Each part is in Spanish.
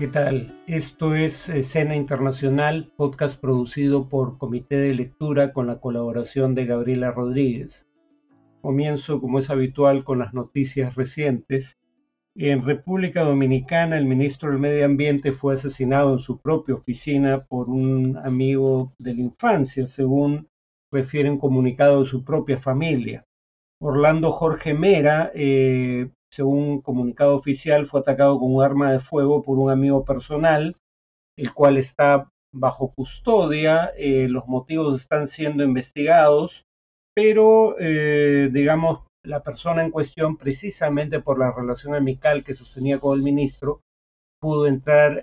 ¿Qué tal? Esto es Escena Internacional, podcast producido por Comité de Lectura con la colaboración de Gabriela Rodríguez. Comienzo, como es habitual, con las noticias recientes. En República Dominicana, el ministro del Medio Ambiente fue asesinado en su propia oficina por un amigo de la infancia, según refiere un comunicado de su propia familia. Orlando Jorge Mera, eh, según un comunicado oficial, fue atacado con un arma de fuego por un amigo personal, el cual está bajo custodia. Eh, los motivos están siendo investigados, pero eh, digamos, la persona en cuestión, precisamente por la relación amical que sostenía con el ministro, pudo entrar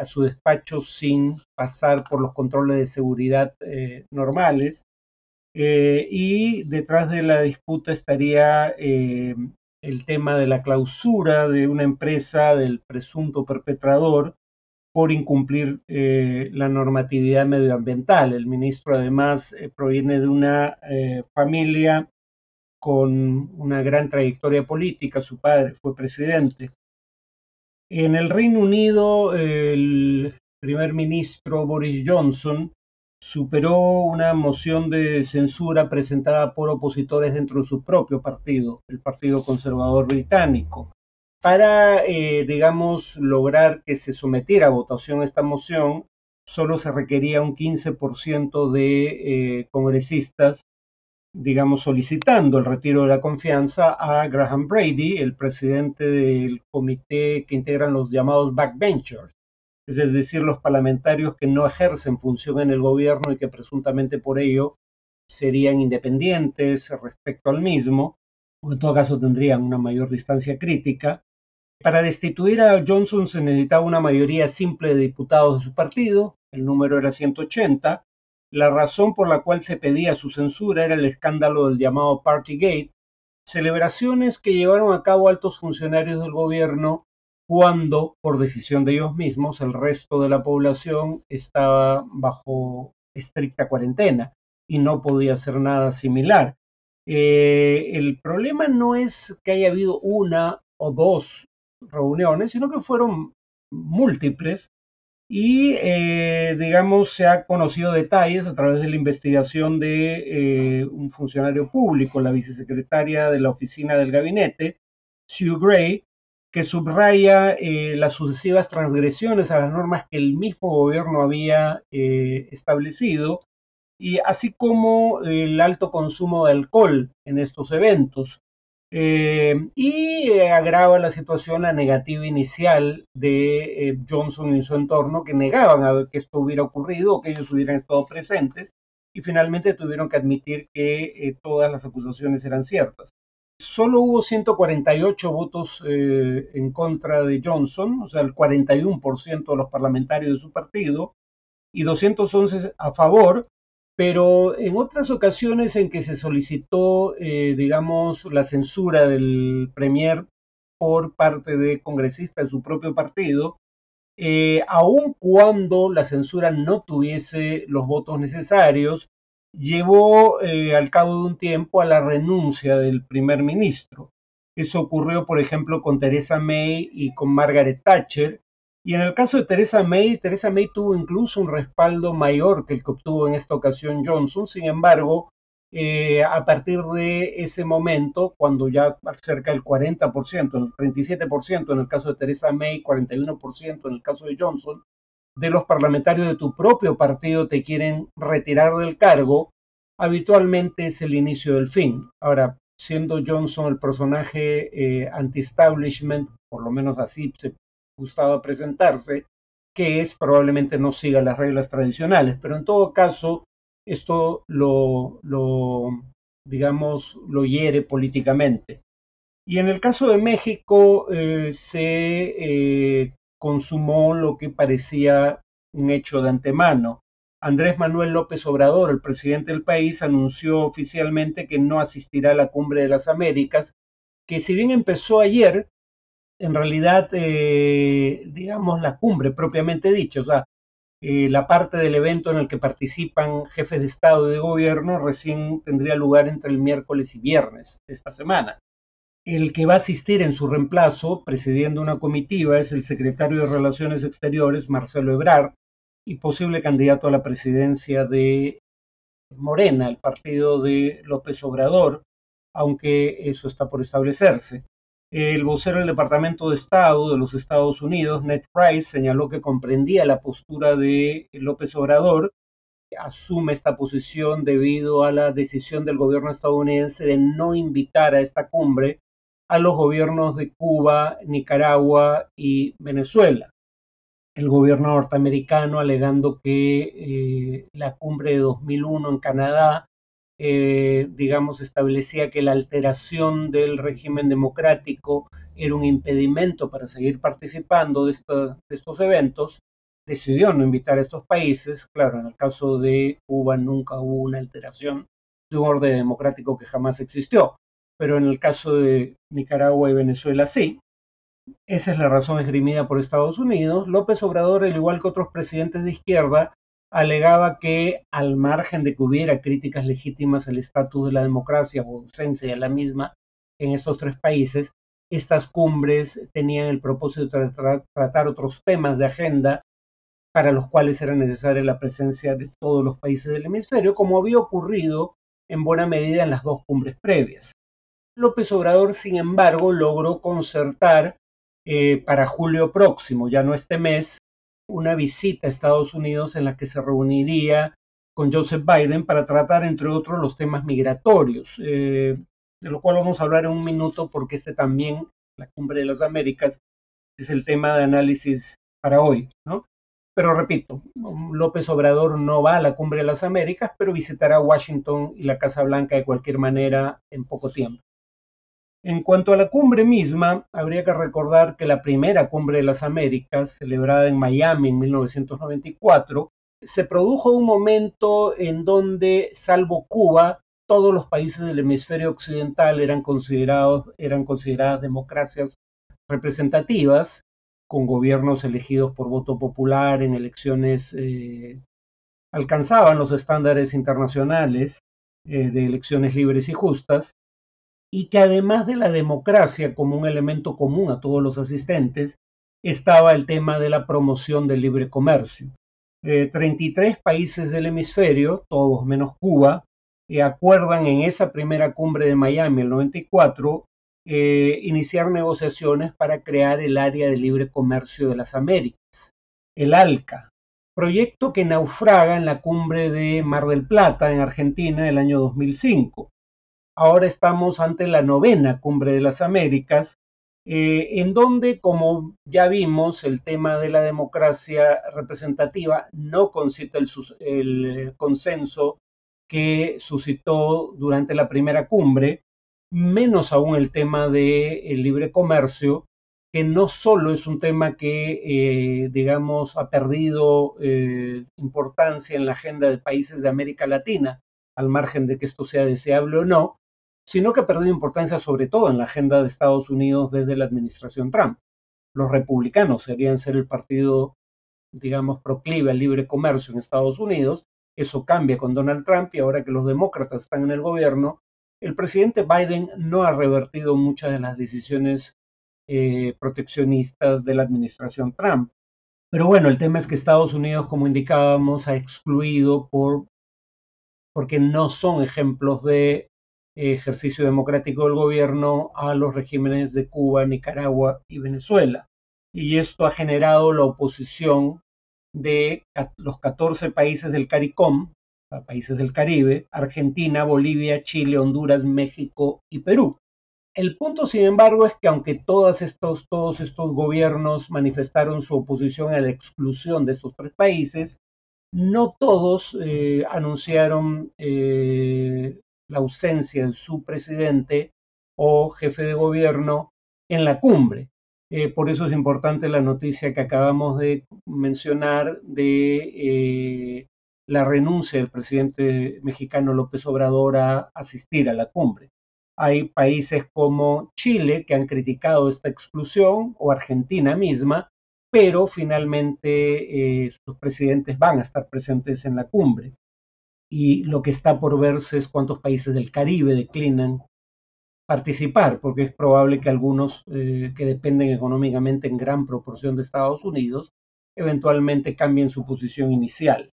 a su despacho sin pasar por los controles de seguridad normales eh, y detrás de la disputa estaría eh, el tema de la clausura de una empresa del presunto perpetrador por incumplir eh, la normatividad medioambiental. El ministro además proviene de una familia con una gran trayectoria política, su padre fue presidente. En el Reino Unido, el primer ministro Boris Johnson superó una moción de censura presentada por opositores dentro de su propio partido, el Partido Conservador Británico. Para, eh, digamos, lograr que se sometiera a votación esta moción, solo se requería un 15% de eh, congresistas, digamos, solicitando el retiro de la confianza a Graham Brady, el presidente del comité que integran los llamados backbenchers es decir, los parlamentarios que no ejercen función en el gobierno y que presuntamente por ello serían independientes respecto al mismo, o en todo caso tendrían una mayor distancia crítica. Para destituir a Johnson se necesitaba una mayoría simple de diputados de su partido, el número era 180. La razón por la cual se pedía su censura era el escándalo del llamado Partygate, celebraciones que llevaron a cabo altos funcionarios del gobierno cuando, por decisión de ellos mismos, el resto de la población estaba bajo estricta cuarentena y no podía hacer nada similar. Eh, el problema no es que haya habido una o dos reuniones, sino que fueron múltiples y, eh, digamos, se ha conocido detalles a través de la investigación de eh, un funcionario público, la vicesecretaria de la oficina del gabinete, Sue Gray, que subraya eh, las sucesivas transgresiones a las normas que el mismo gobierno había eh, establecido, y así como el alto consumo de alcohol en estos eventos. Eh, y agrava la situación la negativa inicial de Johnson y su entorno, que negaban que esto hubiera ocurrido o que ellos hubieran estado presentes, y finalmente tuvieron que admitir que todas las acusaciones eran ciertas solo hubo 148 votos eh, en contra de Johnson, o sea, el 41% de los parlamentarios de su partido, y 211 a favor, pero en otras ocasiones en que se solicitó, eh, digamos, la censura del Premier por parte de congresistas de su propio partido, eh, aun cuando la censura no tuviese los votos necesarios, llevó eh, al cabo de un tiempo a la renuncia del primer ministro. Eso ocurrió, por ejemplo, con Theresa May y con Margaret Thatcher. Y en el caso de Theresa May, Theresa May tuvo incluso un respaldo mayor que el que obtuvo en esta ocasión Johnson. Sin embargo, eh, a partir de ese momento, cuando ya cerca del 40%, el 37% en el caso de Theresa May, 41% en el caso de Johnson, de los parlamentarios de tu propio partido te quieren retirar del cargo, habitualmente es el inicio del fin. Ahora, siendo Johnson el personaje eh, anti-establishment, por lo menos así se gustaba presentarse, que es probablemente no siga las reglas tradicionales, pero en todo caso esto lo, digamos, lo hiere políticamente. Y en el caso de México eh, se eh, consumó lo que parecía un hecho de antemano. Andrés Manuel López Obrador, el presidente del país, anunció oficialmente que no asistirá a la cumbre de las Américas, que si bien empezó ayer, en realidad, eh, digamos, la cumbre propiamente dicha, o sea, eh, la parte del evento en el que participan jefes de Estado y de gobierno recién tendría lugar entre el miércoles y viernes de esta semana. El que va a asistir en su reemplazo, presidiendo una comitiva, es el secretario de Relaciones Exteriores, Marcelo Ebrard, y posible candidato a la presidencia de Morena, el partido de López Obrador, aunque eso está por establecerse. El vocero del Departamento de Estado de los Estados Unidos, Ned Price, señaló que comprendía la postura de López Obrador, asume esta posición debido a la decisión del gobierno estadounidense de no invitar a esta cumbre a los gobiernos de Cuba, Nicaragua y Venezuela. El gobierno norteamericano alegando que eh, la cumbre de 2001 en Canadá eh, digamos, establecía que la alteración del régimen democrático era un impedimento para seguir participando de, estos eventos, decidió no invitar a estos países. Claro, en el caso de Cuba nunca hubo una alteración de un orden democrático que jamás existió, pero en el caso de Nicaragua y Venezuela sí. Esa es la razón esgrimida por Estados Unidos. López Obrador, al igual que otros presidentes de izquierda, alegaba que al margen de que hubiera críticas legítimas al estatus de la democracia o ausencia de la misma en estos tres países, estas cumbres tenían el propósito de tratar otros temas de agenda para los cuales era necesaria la presencia de todos los países del hemisferio, como había ocurrido en buena medida en las dos cumbres previas. López Obrador, sin embargo, logró concertar eh, para julio próximo, ya no este mes, una visita a Estados Unidos en la que se reuniría con Joseph Biden para tratar, entre otros, los temas migratorios, eh, de lo cual vamos a hablar en un minuto porque este también, la Cumbre de las Américas, es el tema de análisis para hoy. Pero repito, López Obrador no va a la Cumbre de las Américas, pero visitará Washington y la Casa Blanca de cualquier manera en poco tiempo. En cuanto a la cumbre misma, habría que recordar que la primera cumbre de las Américas, celebrada en Miami en 1994, se produjo un momento en donde, salvo Cuba, todos los países del hemisferio occidental eran considerados eran consideradas democracias representativas, con gobiernos elegidos por voto popular en elecciones eh, alcanzaban los estándares internacionales eh, de elecciones libres y justas, y que además de la democracia como un elemento común a todos los asistentes, estaba el tema de la promoción del libre comercio. 33 eh, países del hemisferio, todos menos Cuba, eh, acuerdan en esa primera cumbre de Miami, el 94, eh, iniciar negociaciones para crear el área de libre comercio de las Américas, el ALCA, proyecto que naufraga en la cumbre de Mar del Plata, en Argentina, el año 2005 ahora estamos ante la novena cumbre de las Américas, eh, en donde, como ya vimos, el tema de la democracia representativa no concita el, consenso que suscitó durante la primera cumbre, menos aún el tema del libre comercio, que no solo es un tema que, eh, digamos, ha perdido eh, importancia en la agenda de países de América Latina, al margen de que esto sea deseable o no, sino que ha perdido importancia sobre todo en la agenda de Estados Unidos desde la administración Trump. Los republicanos serían ser el partido, digamos, proclive al libre comercio en Estados Unidos. Eso cambia con Donald Trump y ahora que los demócratas están en el gobierno, el presidente Biden no ha revertido muchas de las decisiones eh, proteccionistas de la administración Trump. Pero bueno, el tema es que Estados Unidos, como indicábamos, ha excluido por porque no son ejemplos de ejercicio democrático del gobierno a los regímenes de Cuba, Nicaragua y Venezuela. Y esto ha generado la oposición de los 14 países del CARICOM, países del Caribe, Argentina, Bolivia, Chile, Honduras, México y Perú. El punto, sin embargo, es que aunque todos estos, todos estos gobiernos manifestaron su oposición a la exclusión de estos tres países, no todos eh, anunciaron eh, la ausencia de su presidente o jefe de gobierno en la cumbre. Eh, por eso es importante la noticia que acabamos de mencionar de eh, la renuncia del presidente mexicano López Obrador a asistir a la cumbre. Hay países como Chile que han criticado esta exclusión o Argentina misma, pero finalmente eh, sus presidentes van a estar presentes en la cumbre y lo que está por verse es cuántos países del Caribe declinan participar, porque es probable que algunos que dependen económicamente en gran proporción de Estados Unidos eventualmente cambien su posición inicial.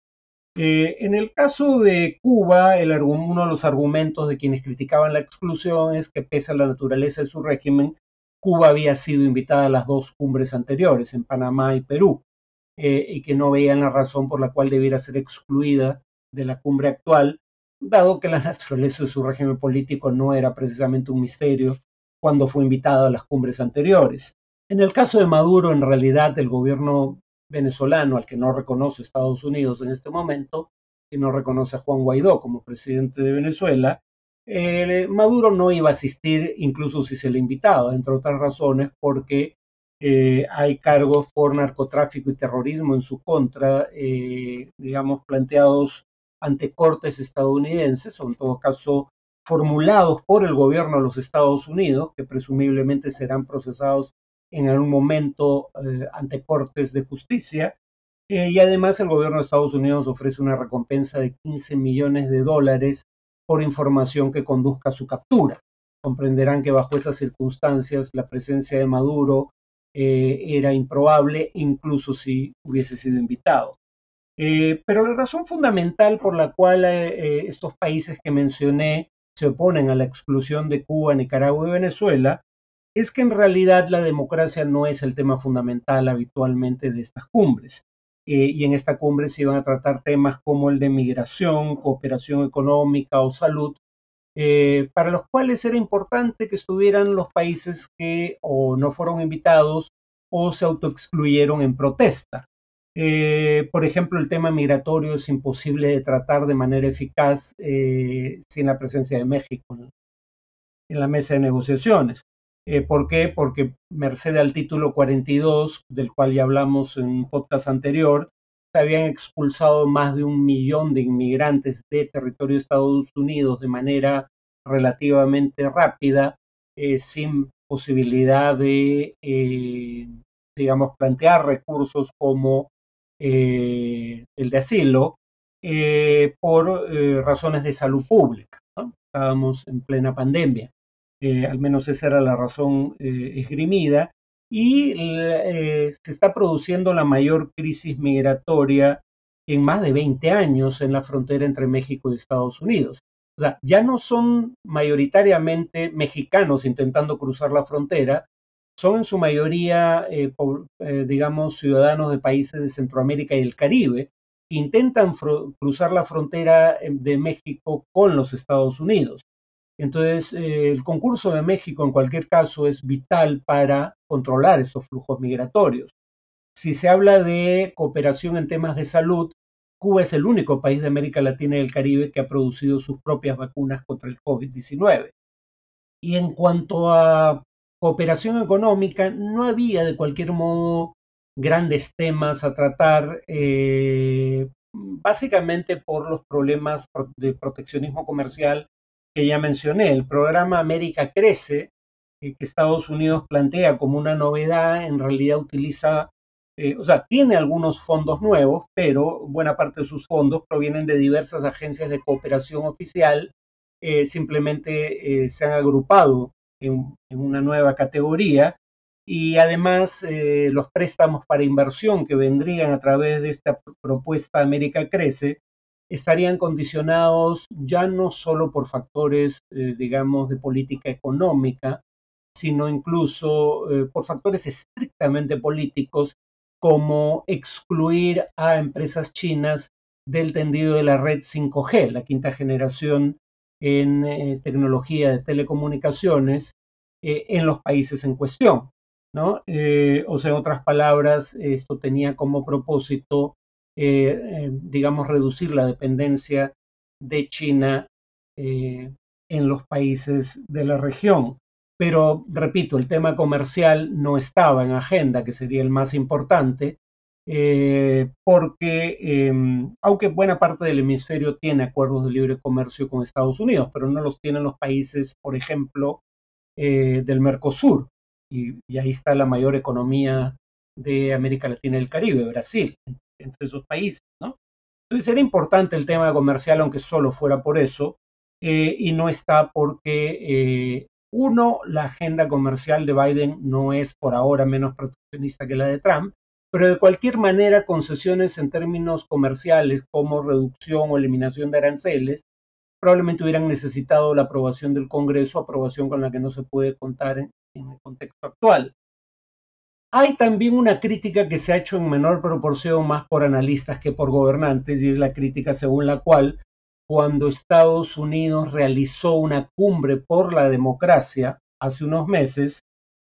Eh, en el caso de Cuba, uno de los argumentos de quienes criticaban la exclusión es que pese a la naturaleza de su régimen, Cuba había sido invitada a las dos cumbres anteriores, en Panamá y Perú, eh, y que no veían la razón por la cual debiera ser excluida de la cumbre actual, dado que la naturaleza de su régimen político no era precisamente un misterio cuando fue invitada a las cumbres anteriores. En el caso de Maduro, en realidad el gobierno venezolano al que no reconoce Estados Unidos en este momento, y no reconoce a Juan Guaidó como presidente de Venezuela, eh, Maduro no iba a asistir incluso si se le invitaba, entre otras razones porque eh, hay cargos por narcotráfico y terrorismo en su contra, eh, digamos, planteados ante cortes estadounidenses, o en todo caso formulados por el gobierno de los Estados Unidos, que presumiblemente serán procesados en algún momento eh, ante cortes de justicia. Eh, y además el gobierno de Estados Unidos ofrece una recompensa de 15 millones de dólares por información que conduzca a su captura. Comprenderán que bajo esas circunstancias la presencia de Maduro eh, era improbable, incluso si hubiese sido invitado. Pero la razón fundamental por la cual estos países que mencioné se oponen a la exclusión de Cuba, Nicaragua y Venezuela es que en realidad la democracia no es el tema fundamental habitualmente de estas cumbres. Eh, y en esta cumbre se iban a tratar temas como el de migración, cooperación económica o salud, eh, para los cuales era importante que estuvieran los países que o no fueron invitados o se autoexcluyeron en protesta. Eh, por ejemplo, el tema migratorio es imposible de tratar de manera eficaz sin la presencia de México en la mesa de negociaciones. Eh, ¿Por qué? Porque merced al título 42, del cual ya hablamos en un podcast anterior, se habían expulsado más de un millón de inmigrantes de territorio de Estados Unidos de manera relativamente rápida, eh, sin posibilidad de, eh, digamos, plantear recursos como el de asilo por razones de salud pública. Estábamos en plena pandemia. Eh, al menos esa era la razón eh, esgrimida, y eh, se está produciendo la mayor crisis migratoria en más de 20 años en la frontera entre México y Estados Unidos. Ya no son mayoritariamente mexicanos intentando cruzar la frontera, son en su mayoría, digamos, ciudadanos de países de Centroamérica y el Caribe, que intentan cruzar la frontera de México con los Estados Unidos. Entonces, eh, el concurso de México en cualquier caso es vital para controlar estos flujos migratorios. Si se habla de cooperación en temas de salud, Cuba es el único país de América Latina y el Caribe que ha producido sus propias vacunas contra el COVID-19. Y en cuanto a cooperación económica, no había de cualquier modo grandes temas a tratar, eh, básicamente por los problemas de proteccionismo comercial que ya mencioné, el programa América Crece, eh, que Estados Unidos plantea como una novedad, en realidad utiliza, eh, o sea, tiene algunos fondos nuevos, pero buena parte de sus fondos provienen de diversas agencias de cooperación oficial, simplemente se han agrupado en, una nueva categoría. Y además los préstamos para inversión que vendrían a través de esta propuesta América Crece estarían condicionados ya no solo por factores, eh, digamos, de política económica, sino incluso eh, por factores estrictamente políticos, como excluir a empresas chinas del tendido de la red 5G, la quinta generación en eh, tecnología de telecomunicaciones, en los países en cuestión. ¿no? o sea, en otras palabras, esto tenía como propósito eh, eh, digamos, reducir la dependencia de China eh, en los países de la región. Pero, repito, el tema comercial no estaba en agenda, que sería el más importante, porque em, aunque buena parte del hemisferio tiene acuerdos de libre comercio con Estados Unidos, pero no los tienen los países, por ejemplo, del Mercosur, y, y, ahí está la mayor economía de América Latina y el Caribe, Brasil entre esos países, ¿no? Entonces era importante el tema comercial, aunque solo fuera por eso, eh, y no está porque eh, Uno, la agenda comercial de Biden no es por ahora menos proteccionista que la de Trump, pero de cualquier manera concesiones en términos comerciales como reducción o eliminación de aranceles probablemente hubieran necesitado la aprobación del Congreso, aprobación con la que no se puede contar en, el contexto actual. Hay también una crítica que se ha hecho en menor proporción más por analistas que por gobernantes, y es la crítica según la cual cuando Estados Unidos realizó una cumbre por la democracia hace unos meses,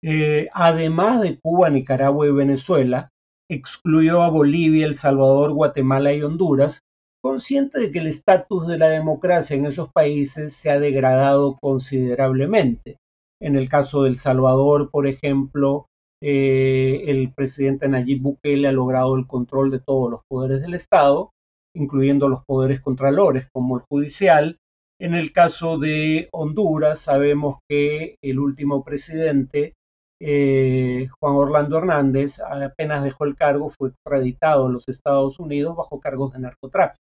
eh, además de Cuba, Nicaragua y Venezuela, excluyó a Bolivia, El Salvador, Guatemala y Honduras, consciente de que el estatus de la democracia en esos países se ha degradado considerablemente. En el caso de El Salvador, por ejemplo, eh, el presidente Nayib Bukele ha logrado el control de todos los poderes del Estado, incluyendo los poderes contralores como el judicial. En el caso de Honduras, sabemos que el último presidente eh, Juan Orlando Hernández apenas dejó el cargo, fue extraditado a los Estados Unidos bajo cargos de narcotráfico.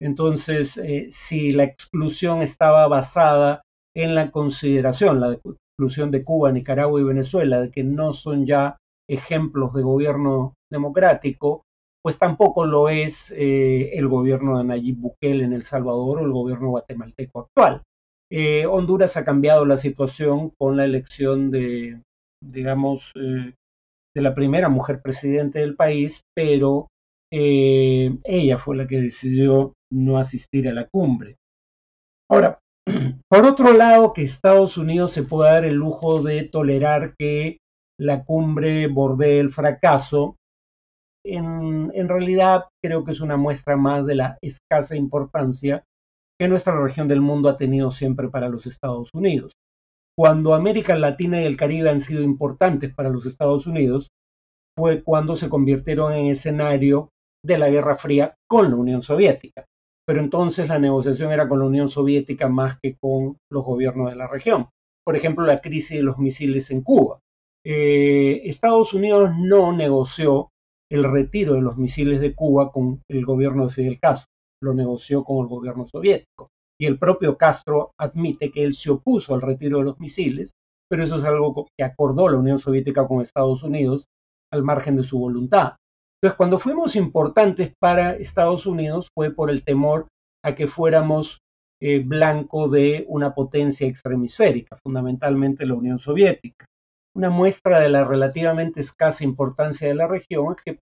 Entonces, eh, si la exclusión estaba basada en la consideración, la exclusión de Cuba, Nicaragua y Venezuela, de que no son ya ejemplos de gobierno democrático, pues tampoco lo es eh, el gobierno de Nayib Bukele en El Salvador o el gobierno guatemalteco actual. Honduras ha cambiado la situación con la elección de digamos, eh, de la primera mujer presidente del país, pero eh, ella fue la que decidió no asistir a la cumbre. Ahora, por otro lado, que Estados Unidos se pueda dar el lujo de tolerar que la cumbre bordee el fracaso, en, en, realidad creo que es una muestra más de la escasa importancia que nuestra región del mundo ha tenido siempre para los Estados Unidos cuando América Latina y el Caribe han sido importantes para los Estados Unidos, fue cuando se convirtieron en escenario de la Guerra Fría con la Unión Soviética. Pero entonces la negociación era con la Unión Soviética más que con los gobiernos de la región. Por ejemplo, la crisis de los misiles en Cuba. Eh, Estados Unidos no negoció el retiro de los misiles de Cuba con el gobierno de Fidel Castro, lo negoció con el gobierno soviético y el propio Castro admite que él se opuso al retiro de los misiles, pero eso es algo que acordó la Unión Soviética con Estados Unidos al margen de su voluntad. Entonces, cuando fuimos importantes para Estados Unidos fue por el temor a que fuéramos eh, blanco de una potencia extremisférica, fundamentalmente la Unión Soviética. Una muestra de la relativamente escasa importancia de la región es que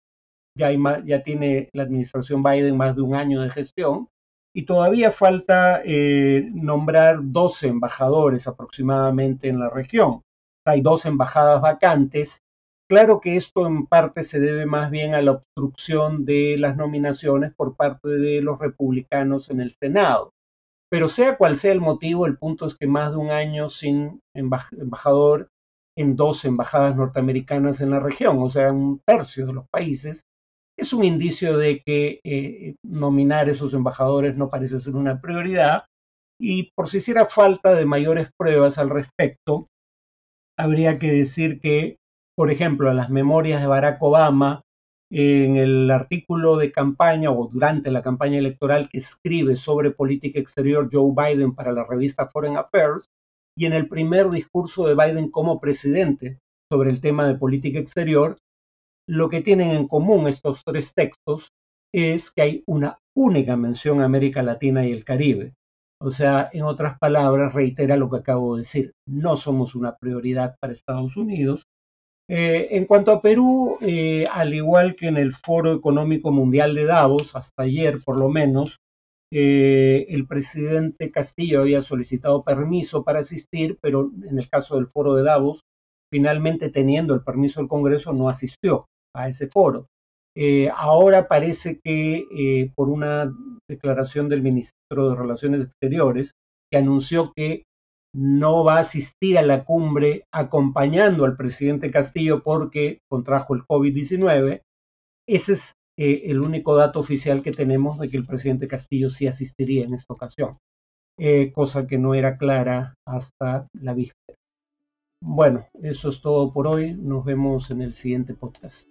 ya, ya tiene la administración Biden más de un año de gestión y todavía falta eh, nombrar 12 embajadores aproximadamente en la región. Hay dos embajadas vacantes. Claro que esto en parte se debe más bien a la obstrucción de las nominaciones por parte de los republicanos en el Senado. Pero sea cual sea el motivo, el punto es que más de un año sin embajador en dos embajadas norteamericanas en la región, o sea, un tercio de los países, es un indicio de que eh, nominar esos embajadores no parece ser una prioridad y por si hiciera falta de mayores pruebas al respecto, habría que decir que, por ejemplo, las memorias de Barack Obama, en el artículo de campaña o durante la campaña electoral que escribe sobre política exterior Joe Biden para la revista Foreign Affairs, y en el primer discurso de Biden como presidente sobre el tema de política exterior, lo que tienen en común estos tres textos es que hay una única mención a América Latina y el Caribe. O sea, en otras palabras, reitera lo que acabo de decir, no somos una prioridad para Estados Unidos. Eh, en cuanto a Perú, eh, al igual que en el Foro Económico Mundial de Davos, hasta ayer por lo menos, eh, el presidente Castillo había solicitado permiso para asistir, pero en el caso del Foro de Davos, finalmente teniendo el permiso del Congreso, no asistió a ese foro. Eh, ahora parece que eh, por una declaración del ministro de Relaciones Exteriores, que anunció que no va a asistir a la cumbre acompañando al presidente Castillo porque contrajo el COVID-19, ese es eh, el único dato oficial que tenemos de que el presidente Castillo sí asistiría en esta ocasión, cosa que no era clara hasta la víspera. Bueno, eso es todo por hoy. Nos vemos en el siguiente podcast.